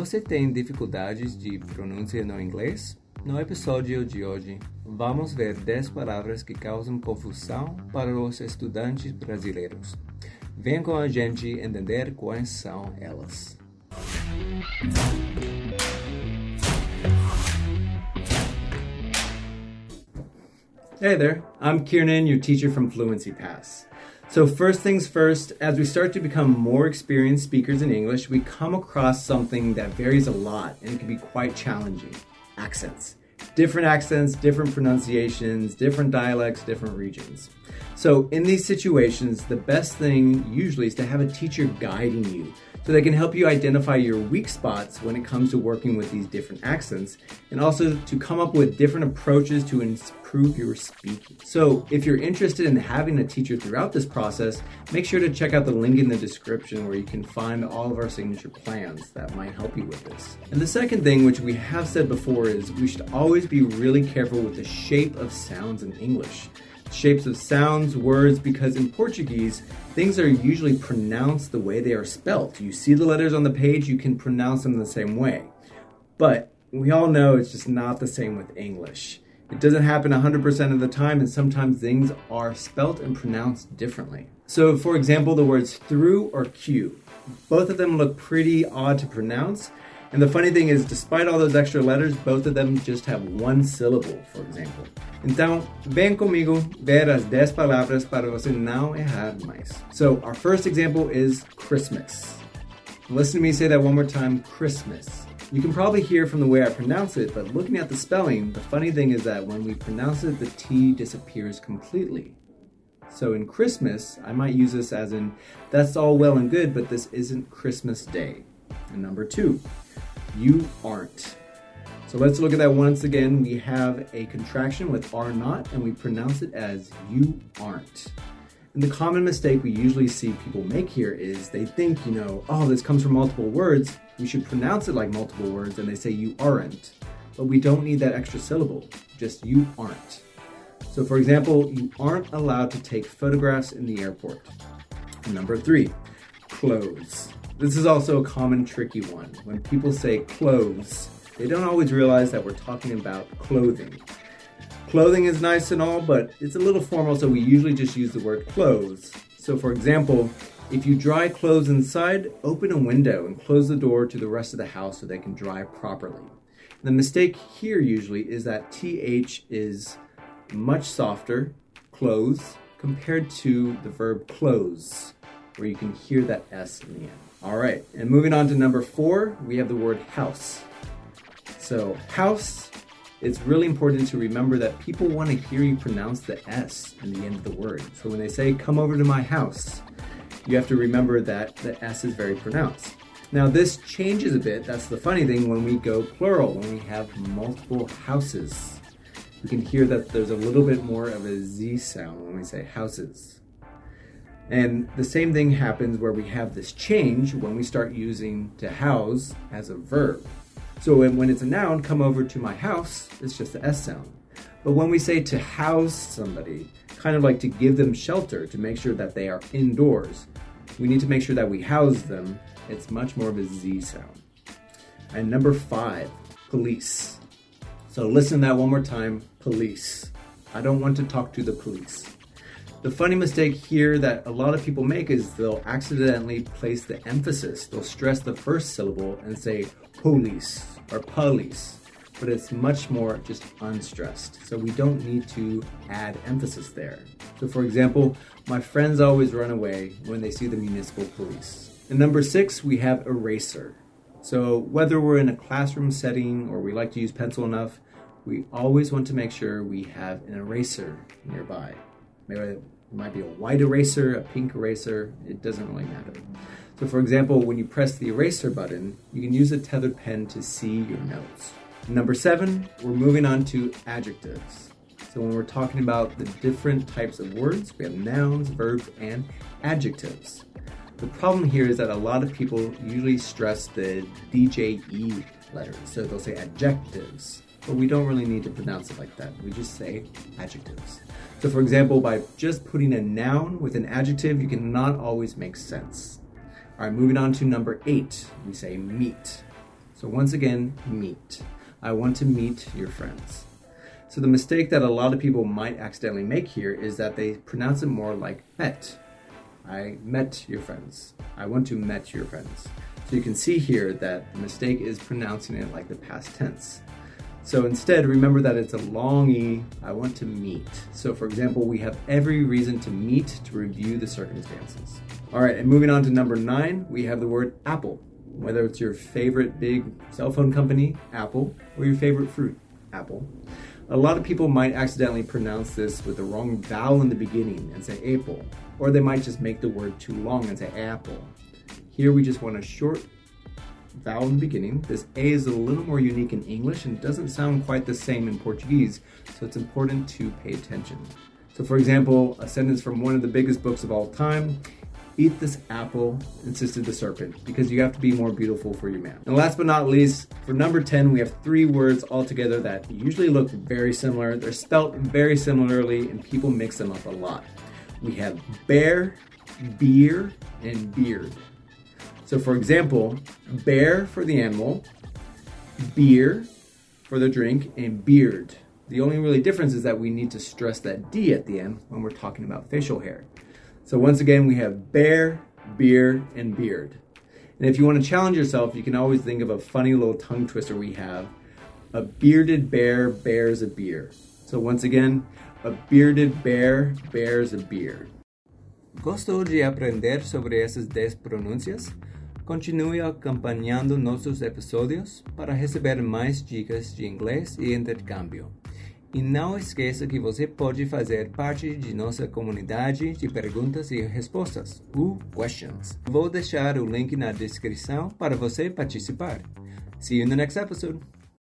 Você tem dificuldades de pronúncia no inglês? No episódio de hoje, vamos ver 10 palavras que causam confusão para os estudantes brasileiros. Venha com a gente entender quais são elas. Hey there, I'm Kiernan, your teacher from Fluency Pass. So, first things first, as we start to become more experienced speakers in English, we come across something that varies a lot and it can be quite challenging accents. Different accents, different pronunciations, different dialects, different regions. So, in these situations, the best thing usually is to have a teacher guiding you so they can help you identify your weak spots when it comes to working with these different accents and also to come up with different approaches to improve your speaking. So, if you're interested in having a teacher throughout this process, make sure to check out the link in the description where you can find all of our signature plans that might help you with this. And the second thing, which we have said before, is we should always be really careful with the shape of sounds in English shapes of sounds, words, because in Portuguese, things are usually pronounced the way they are spelt. You see the letters on the page, you can pronounce them the same way. But we all know it's just not the same with English. It doesn't happen 100% of the time, and sometimes things are spelt and pronounced differently. So, for example, the words through or queue. Both of them look pretty odd to pronounce, and the funny thing is, despite all those extra letters, both of them just have one syllable, for example. Então, vem comigo ver as 10 palavras para você não errar mais. So, our first example is Christmas. Listen to me say that one more time Christmas. You can probably hear from the way I pronounce it, but looking at the spelling, the funny thing is that when we pronounce it, the T disappears completely. So in Christmas, I might use this as in, that's all well and good, but this isn't Christmas Day. And number two, you aren't. So let's look at that once again. We have a contraction with are not, and we pronounce it as you aren't. And the common mistake we usually see people make here is they think, you know, oh, this comes from multiple words. We should pronounce it like multiple words, and they say you aren't. But we don't need that extra syllable, just you aren't. So, for example, you aren't allowed to take photographs in the airport. Number three, clothes. This is also a common tricky one. When people say clothes, they don't always realize that we're talking about clothing. Clothing is nice and all, but it's a little formal, so we usually just use the word clothes. So, for example, if you dry clothes inside, open a window and close the door to the rest of the house so they can dry properly. The mistake here usually is that TH is much softer, clothes, compared to the verb close, where you can hear that S in the end. All right, and moving on to number four, we have the word house. So, house, it's really important to remember that people want to hear you pronounce the S in the end of the word. So, when they say, come over to my house, you have to remember that the S is very pronounced. Now, this changes a bit. That's the funny thing when we go plural, when we have multiple houses. You can hear that there's a little bit more of a Z sound when we say houses. And the same thing happens where we have this change when we start using to house as a verb. So when, when it's a noun, come over to my house, it's just the S sound. But when we say to house somebody, kind of like to give them shelter, to make sure that they are indoors, we need to make sure that we house them. It's much more of a Z sound. And number five, police. So listen to that one more time police. I don't want to talk to the police. The funny mistake here that a lot of people make is they'll accidentally place the emphasis. They'll stress the first syllable and say police or police, but it's much more just unstressed. So we don't need to add emphasis there. So, for example, my friends always run away when they see the municipal police. And number six, we have eraser. So, whether we're in a classroom setting or we like to use pencil enough, we always want to make sure we have an eraser nearby. Maybe it might be a white eraser, a pink eraser, it doesn't really matter. So for example, when you press the eraser button, you can use a tethered pen to see your notes. Number seven, we're moving on to adjectives. So when we're talking about the different types of words, we have nouns, verbs, and adjectives. The problem here is that a lot of people usually stress the DJE letters. So they'll say adjectives, but we don't really need to pronounce it like that. We just say adjectives. So, for example, by just putting a noun with an adjective, you cannot always make sense. All right, moving on to number eight, we say meet. So once again, meet. I want to meet your friends. So the mistake that a lot of people might accidentally make here is that they pronounce it more like met. I met your friends. I want to met your friends. So you can see here that the mistake is pronouncing it like the past tense. So instead, remember that it's a long E, I want to meet. So for example, we have every reason to meet to review the circumstances. All right, and moving on to number nine, we have the word apple. Whether it's your favorite big cell phone company, Apple, or your favorite fruit, apple. A lot of people might accidentally pronounce this with the wrong vowel in the beginning and say apple, or they might just make the word too long and say apple. Here we just want a short vowel in the beginning. This A is a little more unique in English and doesn't sound quite the same in Portuguese, so it's important to pay attention. So for example, a sentence from one of the biggest books of all time, Eat this apple, insisted the serpent, because you have to be more beautiful for your man. And last but not least, for number 10, we have three words all together that usually look very similar. They're spelt very similarly, and people mix them up a lot. We have bear, beer, and beard. So, for example, bear for the animal, beer for the drink, and beard. The only really difference is that we need to stress that D at the end when we're talking about facial hair. So, once again, we have bear, beer, and beard. And if you want to challenge yourself, you can always think of a funny little tongue twister we have. A bearded bear bears a beer. So, once again, a bearded bear bears a beard. Gostou de aprender sobre essas 10 pronúncias? Continue acompanhando nossos episódios para receber mais dicas de inglês e intercâmbio. E não esqueça que você pode fazer parte de nossa comunidade de perguntas e respostas, o Questions. Vou deixar o link na descrição para você participar. See you in the next episode.